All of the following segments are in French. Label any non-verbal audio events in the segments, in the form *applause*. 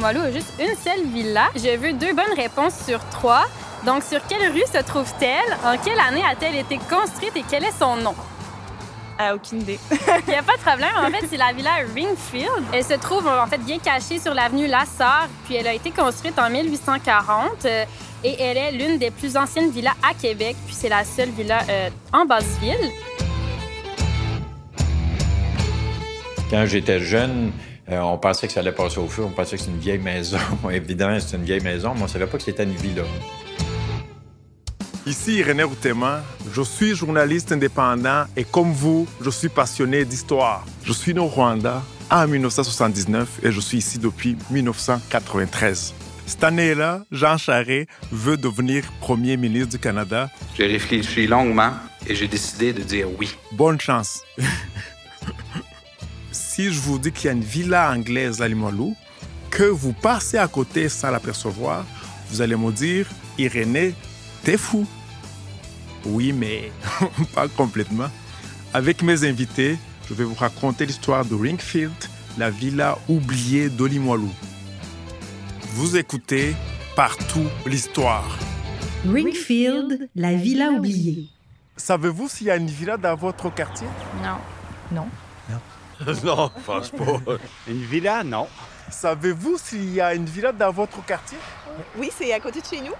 Limoilou a juste une seule villa. Je veux deux bonnes réponses sur trois. Donc, sur quelle rue se trouve-t-elle? En quelle année a-t-elle été construite et quel est son nom? Ah, aucune idée. *laughs* Il n'y a pas de problème. En fait, c'est la villa Ringfield. Elle se trouve en fait bien cachée sur l'avenue Lassar, puis elle a été construite en 1840 euh, et elle est l'une des plus anciennes villas à Québec, puis c'est la seule villa euh, en basse-ville. Quand j'étais jeune, euh, on pensait que ça allait passer au feu, on pensait que c'était une vieille maison. *laughs* Évidemment, c'est une vieille maison, mais on ne savait pas que c'était une villa. Ici René Routeman, je suis journaliste indépendant et comme vous, je suis passionné d'histoire. Je suis né au Rwanda en 1979 et je suis ici depuis 1993. Cette année-là, Jean Charest veut devenir Premier ministre du Canada. J'ai réfléchi longuement et j'ai décidé de dire oui. Bonne chance. *laughs* si je vous dis qu'il y a une villa anglaise à Limoilou, que vous passez à côté sans l'apercevoir, vous allez me dire, Irénée, t'es fou. Oui, mais *laughs* pas complètement. Avec mes invités, je vais vous raconter l'histoire de Ringfield, la villa oubliée d'Olimoilou. Vous écoutez partout l'histoire. Ringfield, la villa oubliée. Savez-vous s'il y a une villa dans votre quartier? Non. Non. *laughs* non, je pense pas. Une villa, non. Savez-vous s'il y a une villa dans votre quartier? Oui, c'est à côté de chez nous.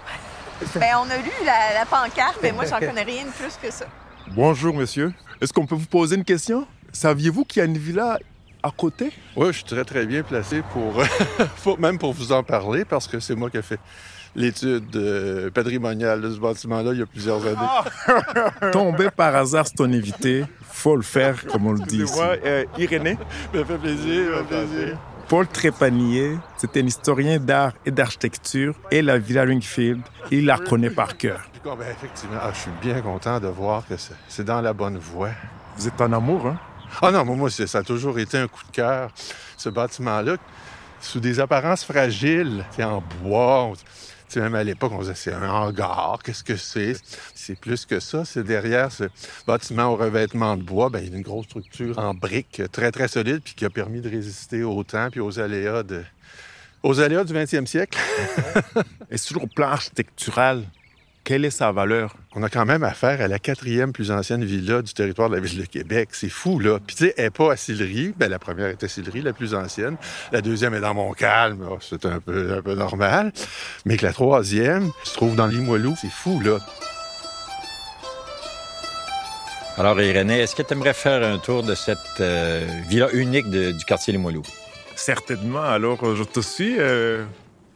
Ben, on a lu la, la pancarte, mais moi, j'en connais rien de plus que ça. Bonjour, monsieur. Est-ce qu'on peut vous poser une question? Saviez-vous qu'il y a une villa à côté? Oui, je suis très, très bien placé pour, *laughs* pour- même pour vous en parler parce que c'est moi qui ai fait l'étude euh, patrimoniale de ce bâtiment-là il y a plusieurs années. *laughs* Tombé par hasard, c'est ton invité. Faut le faire, comme on le dit ici. Excusez-moi, Irénée? Ça me fait plaisir, ça me fait plaisir. Paul Trépanier, c'était un historien d'art et d'architecture et la Villa Ringfield, il la connaît par cœur. Ben, effectivement, ah, je suis bien content de voir que c'est- c'est dans la bonne voie. Vous êtes en amour, hein? Ah non, moi, moi, c'est- ça a toujours été un coup de cœur, ce bâtiment-là, sous des apparences fragiles, c'est en bois. on- tu sais, même à l'époque, on disait c'est un hangar, qu'est-ce que c'est? C'est plus que ça. C'est derrière ce bâtiment au revêtement de bois, ben, il y a une grosse structure en briques très, très solide, puis qui a permis de résister au temps puis aux aléas de. Aux aléas du 20e siècle. *laughs* Et sur le plan architectural, quelle est sa valeur? On a quand même affaire à la quatrième plus ancienne villa du territoire de la ville de Québec. C'est fou, là. Puis, tu sais, elle n'est pas à Sillery. Ben, la première est à Sillery, la plus ancienne. La deuxième est dans Montcalm. Oh, c'est un peu, un peu normal. Mais que la troisième se trouve dans Limoilou. C'est fou, là. Alors, Irénée, est-ce que tu aimerais faire un tour de cette euh, villa unique de- du quartier Limoilou? Certainement, alors euh, je te suis. euh,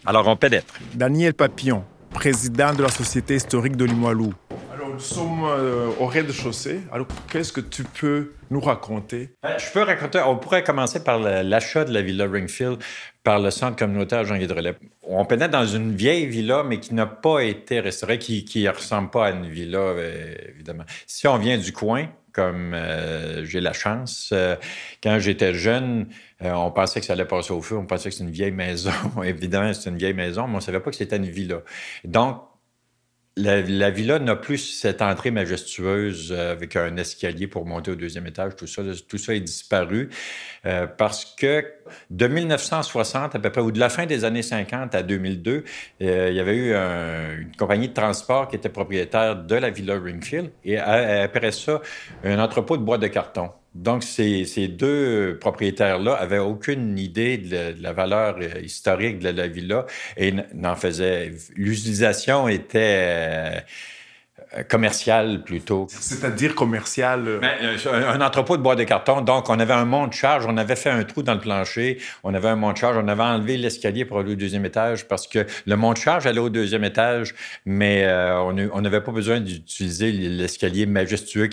Alors, on pénètre. Daniel Papillon, président de la Société historique de Limoilou. Alors, nous sommes euh, au rez-de-chaussée. Alors, qu'est-ce que tu peux nous raconter? Euh, Je peux raconter, on pourrait commencer par l'achat de la villa Ringfield par le centre communautaire Jean Guédrelet. On pénètre dans une vieille villa, mais qui n'a pas été restaurée, qui ne ressemble pas à une villa, euh, évidemment. Si on vient du coin, comme euh, j'ai la chance, euh, quand j'étais jeune, euh, on pensait que ça allait passer au feu, on pensait que c'était une vieille maison. *laughs* évidemment, c'est une vieille maison, mais on ne savait pas que c'était une villa. Donc, la, la villa n'a plus cette entrée majestueuse euh, avec un escalier pour monter au deuxième étage. Tout ça, tout ça est disparu euh, parce que de 1960 à peu près, ou de la fin des années 50 à 2002, euh, il y avait eu un- une compagnie de transport qui était propriétaire de la villa Ringfield et a- après ça, un entrepôt de bois de carton. Donc, ces, ces deux propriétaires-là avaient aucune idée de la, de la valeur euh, historique de la villa et n'en faisaient. L'utilisation était euh, commerciale plutôt. C'est-à-dire commercial. euh, Ben, euh, un, entrepôt de bois de carton. Donc, on avait un mont de charge, on avait fait un trou dans le plancher, on avait un mont de charge, on avait enlevé l'escalier pour aller au deuxième étage parce que le mont de charge allait au deuxième étage, mais euh, on n'avait pas besoin d'utiliser l'escalier majestueux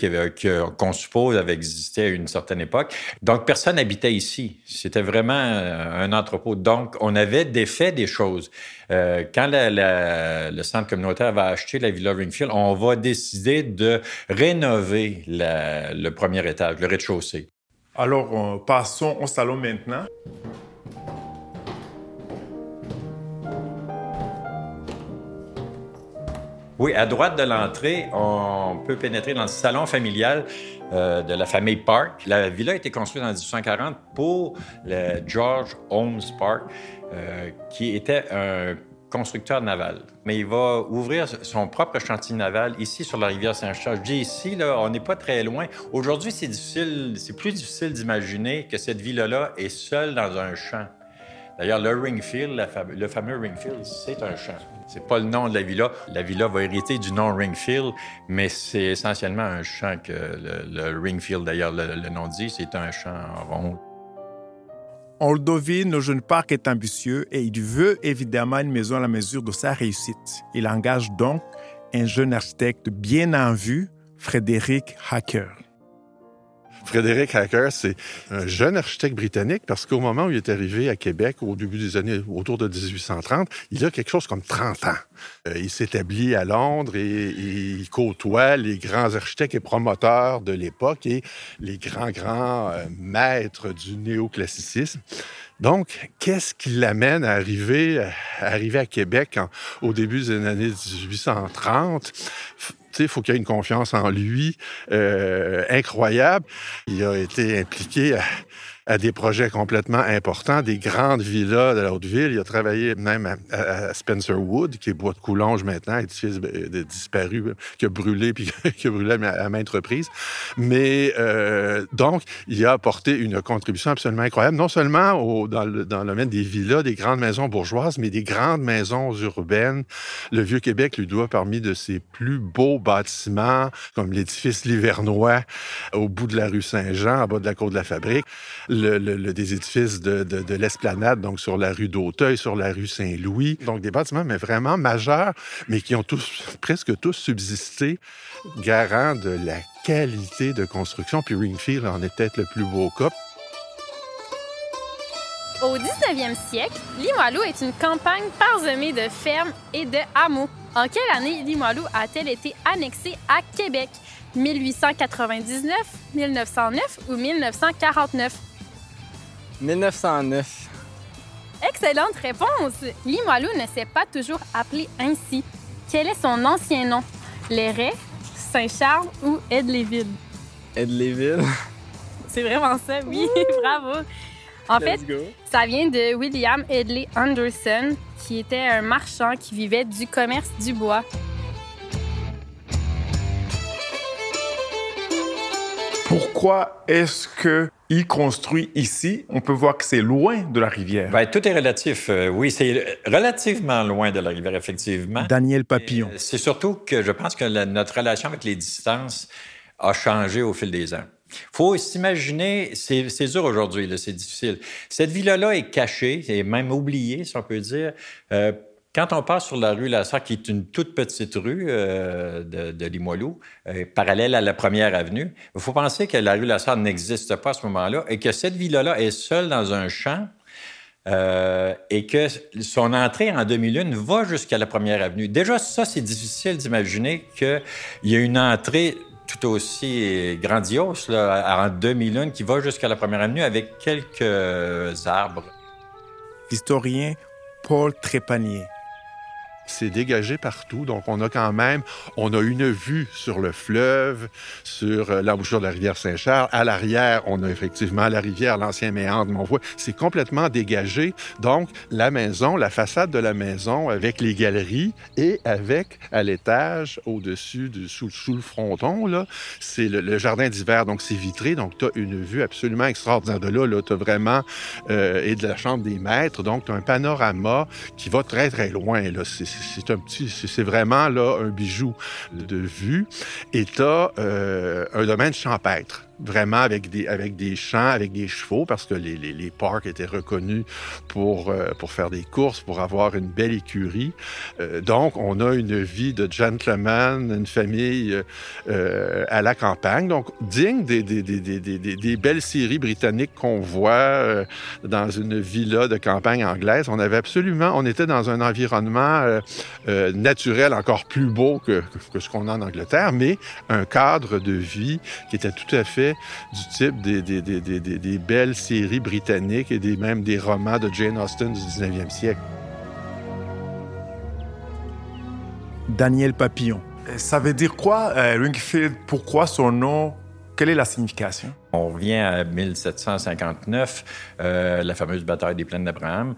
qu'on suppose avait existé à une certaine époque. Donc, personne n'habitait ici. C'était vraiment un entrepôt. Donc, on avait défait des choses. Euh, quand le centre communautaire va acheter la Villa Ringfield, on va décider de rénover le premier étage, le rez-de-chaussée. Alors, euh, passons au salon maintenant. Oui, à droite de l'entrée, on peut pénétrer dans le salon familial euh, de la famille Park. La villa a été construite en 1840 pour le George Holmes Park, euh, qui était un constructeur naval. Mais il va ouvrir son propre chantier naval ici sur la rivière Saint-Charles. Je dis ici, là, on n'est pas très loin. Aujourd'hui, c'est difficile, c'est plus difficile d'imaginer que cette villa-là est seule dans un champ. D'ailleurs, le Ringfield, le fameux Ringfield, c'est un champ. C'est pas le nom de la villa. La villa va hériter du nom Ringfield, mais c'est essentiellement un champ que le, Ringfield, d'ailleurs, le, nom dit, c'est un champ rond. On le devine, le jeune parc est ambitieux et il veut évidemment une maison à la mesure de sa réussite. Il engage donc un jeune architecte bien en vue, Frédéric Hacker. Frédéric Hacker, c'est un jeune architecte britannique parce qu'au moment où il est arrivé à Québec, au début des années autour de 1830, il a quelque chose comme 30 ans. Euh, il s'établit à Londres et, il côtoie les grands architectes et promoteurs de l'époque et les grands, grands euh, maîtres du néoclassicisme. Donc, qu'est-ce qui l'amène à arriver, à arriver à Québec au début des années 1830? Il faut qu'il ait une confiance en lui euh, incroyable. Il a été impliqué à, à des projets complètement importants, des grandes villas de la Haute-Ville. Il a travaillé même à, Spencer Wood, qui est bois de Coulonge maintenant, édifice disparu, qui a brûlé, puis *laughs* qui a brûlé à maintes reprises. Mais euh, donc, il a apporté une contribution absolument incroyable, non seulement dans, le, domaine des villas, des grandes maisons bourgeoises, mais des grandes maisons urbaines. Le Vieux-Québec lui doit parmi de ses plus beaux bâtiments, comme l'édifice Livernois au bout de la rue Saint-Jean, en bas de la côte de la Fabrique des édifices de, de, l'Esplanade, donc sur la rue d'Auteuil, sur la rue Saint-Louis. Donc des bâtiments, mais vraiment majeurs, mais qui ont tous, presque tous subsisté, garant de la qualité de construction. Puis Ringfield en est peut-être le plus beau cas. Au 19e siècle, Limoilou est une campagne parsemée de fermes et de hameaux. En quelle année Limoilou a-t-elle été annexée à Québec? 1899, 1909 ou 1949? 1909. Excellente réponse! Limoilou ne s'est pas toujours appelé ainsi. Quel est son ancien nom? Léret, Saint-Charles ou Edleyville? Edleyville. C'est vraiment ça, oui, *laughs* bravo! En fait, ça vient de William Edley Anderson, qui était un marchand qui vivait du commerce du bois. Pourquoi est-ce que il construit ici, on peut voir que c'est loin de la rivière. Bien, tout est relatif. Euh, oui, c'est relativement loin de la rivière, effectivement. Daniel Papillon. C'est surtout que je pense que notre relation avec les distances a changé au fil des ans. faut s'imaginer, c'est dur aujourd'hui, c'est difficile. Cette villa-là est cachée, et même oubliée, si on peut dire, euh, quand on passe sur la rue Lasserre, qui est une toute petite rue euh, de, Limoilou, euh, parallèle à la première avenue, il faut penser que la rue Lasserre n'existe pas à ce moment-là et que cette villa-là est seule dans un champ euh, et que son entrée en demi-lune va jusqu'à la première avenue. Déjà, ça, c'est difficile d'imaginer qu'il y a une entrée tout aussi grandiose en demi-lune qui va jusqu'à la première avenue avec quelques arbres. Historien Paul Trépanier c'est dégagé partout. Donc, on a quand même, on a une vue sur le fleuve, sur euh, l'embouchure de la rivière Saint-Charles. À l'arrière, on a effectivement la rivière, l'ancien méandre voit C'est complètement dégagé. Donc, la maison, la façade de la maison avec les galeries et avec, à l'étage, au-dessus, sous, sous, le fronton, là, c'est le, jardin d'hiver. Donc, c'est vitré. Donc, tu as une vue absolument extraordinaire de là. là tu as vraiment, euh, et de la chambre des maîtres. Donc, tu as un panorama qui va très, très loin. Là. C'est un petit, c'est vraiment là un bijou de vue. Et tu as euh, un domaine champêtre vraiment avec des, avec des champs, avec des chevaux, parce que les, les, les parcs étaient reconnus pour, euh, pour faire des courses, pour avoir une belle écurie. Euh, donc, on a une vie de gentleman, une famille euh, à la campagne, donc digne des, des, des, des, des belles séries britanniques qu'on voit dans une villa de campagne anglaise. On avait absolument, on était dans un environnement naturel encore plus beau que, que ce qu'on a en Angleterre, mais un cadre de vie qui était tout à fait du type des, des, des, des, belles séries britanniques et des, même des romans de Jane Austen du 19e siècle. Daniel Papillon. Ça veut dire quoi, euh, Ringfield? Pourquoi son nom? Quelle est la signification? On revient à 1759, euh, la fameuse bataille des plaines d'Abraham.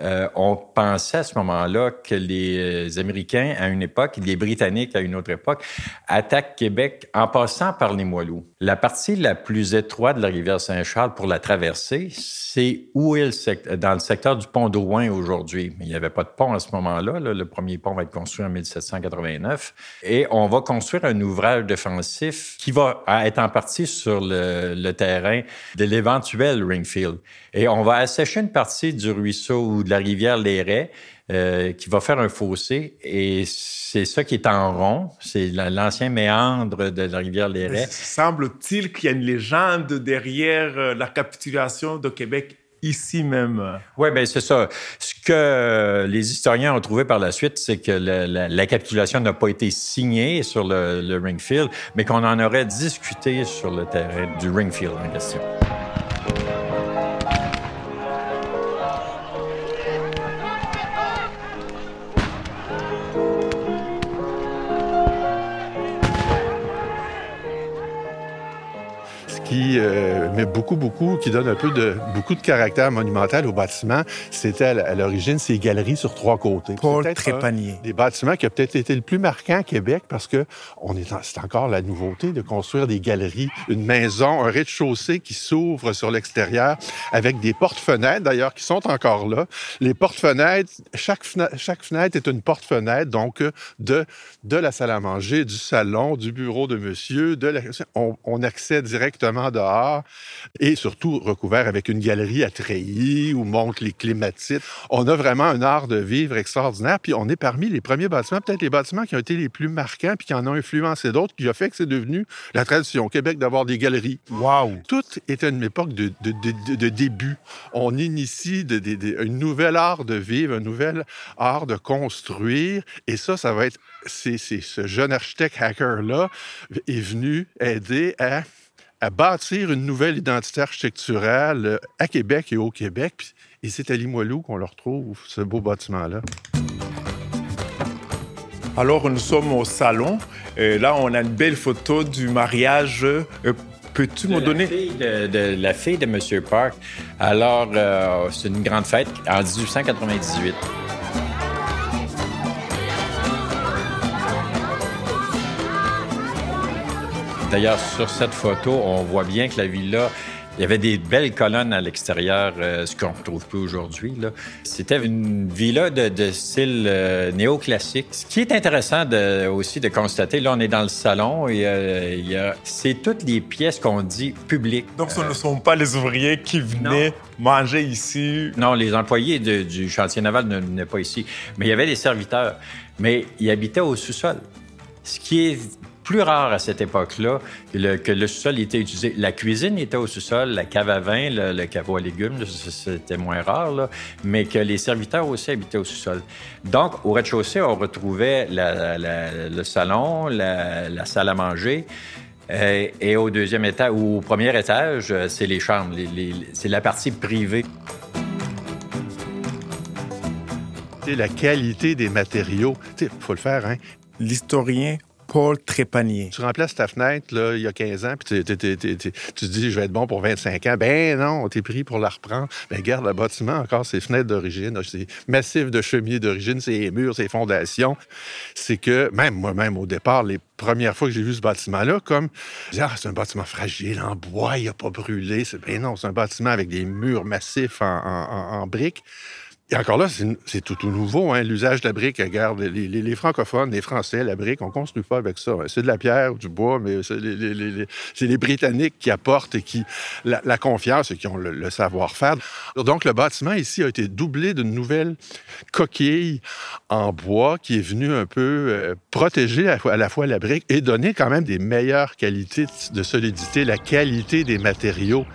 Euh, on pensait à ce moment-là que les Américains, à une époque, les Britanniques, à une autre époque, attaquent Québec en passant par les Moilous. La partie la plus étroite de la rivière Saint-Charles pour la traverser, c'est où est le dans le secteur du pont d'Ouin aujourd'hui. Il n'y avait pas de pont à ce moment-là. Le premier pont va être construit en 1789. Et on va construire un ouvrage défensif qui va être en partie sur le, terrain de l'éventuel Ringfield. Et on va assécher une partie du ruisseau de la rivière Léret euh, qui va faire un fossé. Et c'est ça qui est en rond. C'est l'ancien méandre de la rivière Léret. Semble-t-il qu'il y a une légende derrière euh, la capitulation de Québec ici même. Oui, bien, c'est ça. Ce que les historiens ont trouvé par la suite, c'est que la, la, capitulation n'a pas été signée sur le, le Ringfield, mais qu'on en aurait discuté sur le terrain du Ringfield en question. Qui met beaucoup, beaucoup, qui donne un peu de beaucoup de caractère monumental au bâtiment. C'était à l'origine ces galeries sur trois côtés. Paul Trépanier. Des bâtiments qui a peut-être été le plus marquant à Québec parce que on est, c'est encore la nouveauté de construire des galeries, une maison, un rez-de-chaussée qui s'ouvre sur l'extérieur avec des portes-fenêtres d'ailleurs qui sont encore là. Les portes-fenêtres, chaque fenêtre, chaque fenêtre est une porte-fenêtre donc de de la salle à manger, du salon, du bureau de monsieur, de la, on, on accède directement dehors et surtout recouvert avec une galerie à treillis où montent les clématites. On a vraiment un art de vivre extraordinaire. Puis on est parmi les premiers bâtiments, peut-être les bâtiments qui ont été les plus marquants puis qui en ont influencé d'autres, qui a fait que c'est devenu la tradition au Québec d'avoir des galeries. Wow! Tout était une époque de, de, de, de début. On initie de, une nouvelle art de vivre, un nouvel art de construire. Et ça, ça va être... C'est ce jeune architecte hacker-là est venu aider à à bâtir une nouvelle identité architecturale euh, à Québec et au Québec. Et c'est à Limoilou qu'on le retrouve, ce beau bâtiment-là. Alors, nous sommes au salon. Et là, on a une belle photo du mariage. Euh, peux-tu me donner... de, la fille de M. Park. Alors, euh, c'est une grande fête en 1898. D'ailleurs, sur cette photo, on voit bien que la villa il y avait des belles colonnes à l'extérieur, euh, ce qu'on ne retrouve plus aujourd'hui. C'était une villa de, style euh, néoclassique. Ce qui est intéressant aussi de constater, là, on est dans le salon et euh, c'est toutes les pièces qu'on dit publiques. Donc, ce ne sont pas les ouvriers qui venaient manger ici? Non, les employés du chantier naval ne venaient pas ici. Mais il y avait des serviteurs. Mais ils habitaient au sous-sol. Ce qui est plus rare à cette époque-là que le, sous-sol était utilisé. La cuisine était au sous-sol, la cave à vin, le, caveau à légumes, c'était moins rare, mais que les serviteurs aussi habitaient au sous-sol. Donc, au rez-de-chaussée, on retrouvait le salon, la, salle à manger. Euh, et au deuxième étage, ou au premier étage, euh, c'est les chambres, c'est la partie privée. La qualité des matériaux, il faut le faire, hein? L'historien Paul Trépanier. Tu remplaces ta fenêtre là, il y a 15 ans, puis tu te dis, je vais être bon pour 25 ans. Ben non, t'es pris pour la reprendre. Ben garde le bâtiment, encore ses fenêtres d'origine, c'est massif de chemiers d'origine, ses murs, ses fondations. C'est que, même moi-même, au départ, les premières fois que j'ai vu ce bâtiment-là, comme, ah, c'est un bâtiment fragile, en bois, il n'a pas brûlé. Ben non, c'est un bâtiment avec des murs massifs en, en briques. Et encore là, c'est tout, tout nouveau, hein, l'usage de la brique. Regarde, les, les, francophones, les Français, la brique, on ne construit pas avec ça. Hein. C'est de la pierre ou du bois, mais c'est les, les, Britanniques qui apportent et qui la, confiance et qui ont le, savoir-faire. Donc, le bâtiment ici a été doublé d'une nouvelle coquille en bois qui est venue un peu euh, protéger à la fois la brique et donner quand même des meilleures qualités de solidité, la qualité des matériaux.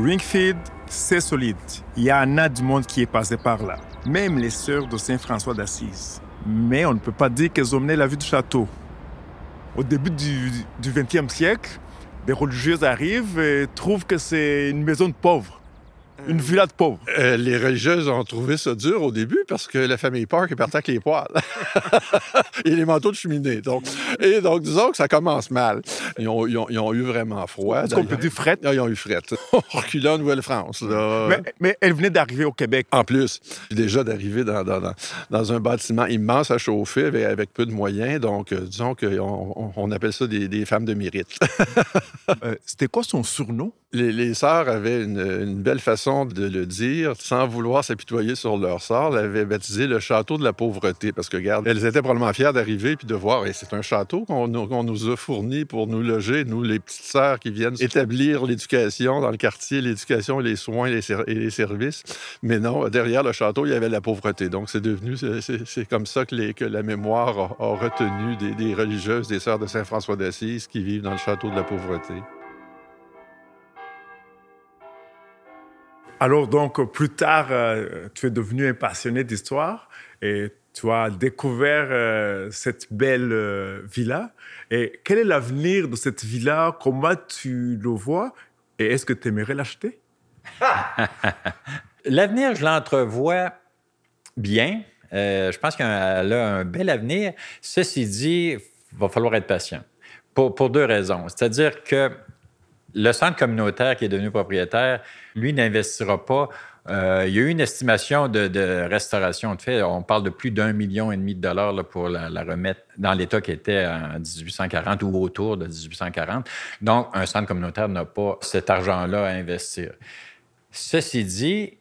Ringfield, c'est solide. Il y en a du monde qui est passé par là. Même les sœurs de Saint François d'Assise. Mais on ne peut pas dire qu'elles ont mené la vue du château. Au début du, 20e siècle, des religieuses arrivent et trouvent que c'est une maison de pauvres. Une villa de pauvres. Euh, les religieuses ont trouvé ça dur au début parce que la famille Park est partie avec les poils *laughs* et les manteaux de cheminée. Donc, et donc, disons que ça commence mal. Ils ont, ils ont- ils ont eu vraiment froid. Est-ce qu'on peut dire fret? Ah, Ils ont eu fret. *laughs* Reculant en Nouvelle-France. Mais, mais elle venait d'arriver au Québec. En plus, puis déjà d'arriver dans, dans- dans- dans un bâtiment immense à chauffer avec, avec peu de moyens. Donc, euh, disons qu'on on, on appelle ça des, des femmes de mérite. *laughs* Euh, C'était quoi son surnom? Les, sœurs avaient une, belle façon de le dire, sans vouloir s'apitoyer sur leur sort. Elles avaient baptisé le château de la pauvreté, parce que, regarde, elles étaient probablement fières d'arriver puis de voir, et c'est un château qu'on nous- a fourni pour nous loger, nous, les petites sœurs qui viennent établir l'éducation dans le quartier, l'éducation, les soins les et les services. Mais non, derrière le château, il y avait la pauvreté. Donc, c'est devenu, c'est- comme ça que, la mémoire a, a retenu des, des religieuses, des sœurs de Saint-François d'Assise qui vivent dans le château de la pauvreté. Alors donc, plus tard, euh, tu es devenu un passionné d'histoire et tu as découvert euh, cette belle euh, villa. Et quel est l'avenir de cette villa? Comment tu le vois? Et est-ce que tu aimerais l'acheter? *laughs* L'avenir, je l'entrevois bien. Je pense qu'elle a un bel avenir. Ceci dit, il va falloir être patient. Pour deux raisons. C'est-à-dire que le centre communautaire qui est devenu propriétaire, lui, n'investira pas. Euh, il y a eu une estimation de, restauration de fait. On parle de plus d'un million et demi de dollars pour la remettre dans l'état qui était en 1840 ou autour de 1840. Donc, un centre communautaire n'a pas cet argent-là à investir. Ceci dit,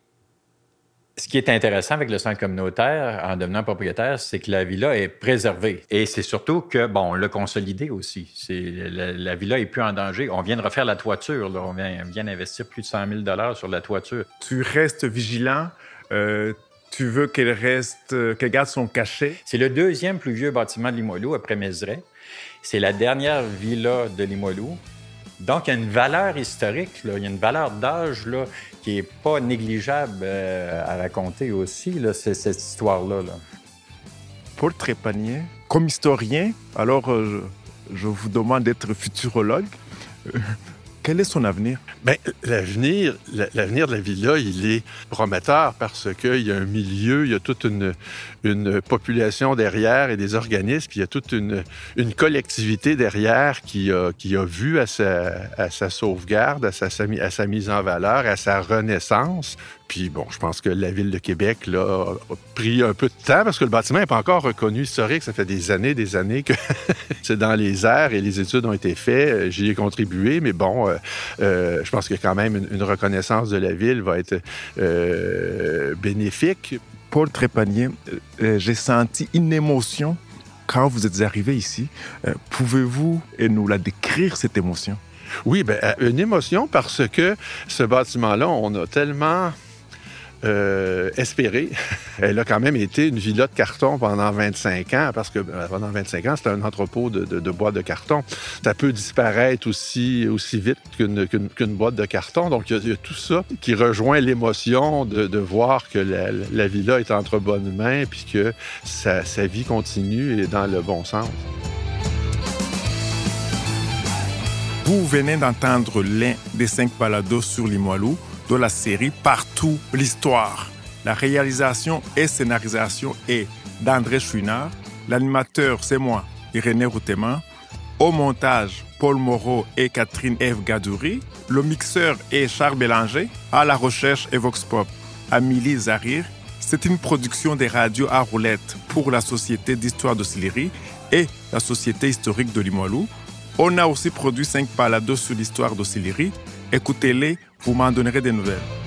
ce qui est intéressant avec le centre communautaire en devenant propriétaire, c'est que la villa est préservée. Et c'est surtout que, bon, on l'a consolidé aussi. C'est, la, la villa est plus en danger. On vient de refaire la toiture. là. On vient, on vient d'investir plus de 100 000 sur la toiture. Tu restes vigilant. euh, tu veux qu'elle reste, euh, qu'elle garde son cachet? C'est le deuxième plus vieux bâtiment de Limoilou après Mézeray. C'est la dernière villa de Limoilou. Donc, il y a une valeur historique, il y a une valeur d'âge là, qui n'est pas négligeable euh, à raconter aussi, cette histoire-là. là. Paul Trépanier, comme historien, alors euh, je vous demande d'être futurologue. Quel est son avenir? Bien, l'avenir, la- l'avenir de la villa, il est prometteur parce qu'il y a un milieu, il y a toute une, population derrière et des organismes, puis il y a toute une, collectivité derrière qui a, qui a vu à sa, sauvegarde, à sa mise en valeur, à sa renaissance. Puis bon, je pense que la ville de Québec là, a pris un peu de temps parce que le bâtiment n'est pas encore reconnu historique. Ça fait des années, des années que *laughs* c'est dans les airs et les études ont été faites. Euh, J'y ai contribué, mais bon, euh, euh, je pense que quand même une, une reconnaissance de la ville va être euh, bénéfique. Paul Trépanier, euh, j'ai senti une émotion quand vous êtes arrivé ici. Pouvez-vous nous la décrire, cette émotion? Oui, ben, une émotion parce que ce bâtiment-là, on a tellement euh. *laughs* Elle a quand même été une villa de carton pendant 25 ans, parce que euh, pendant 25 ans, c'était un entrepôt de, de, de boîtes de carton. Ça peut disparaître aussi, aussi vite qu'une boîte de carton. Donc, il y, a- tout ça qui rejoint l'émotion de, voir que la, la villa est entre bonnes mains, puis que sa, sa vie continue et dans le bon sens. Vous venez d'entendre l'un des cinq balados sur Limoilou de la série Partout l'histoire. La réalisation et scénarisation est d'André Chouinard. L'animateur, c'est moi, Irénée Routeman. Au montage, Paul Moreau et Catherine Eve Gadouri. Le mixeur est Charles Bélanger. À la recherche et Vox Pop, Amélie Zarir. C'est une production des radios à roulettes pour la Société d'histoire de Sillery et la Société historique de Limoilou. On a aussi produit cinq balados sur l'histoire de Sillery. Écoutez-les, vous m'en donnerez des nouvelles.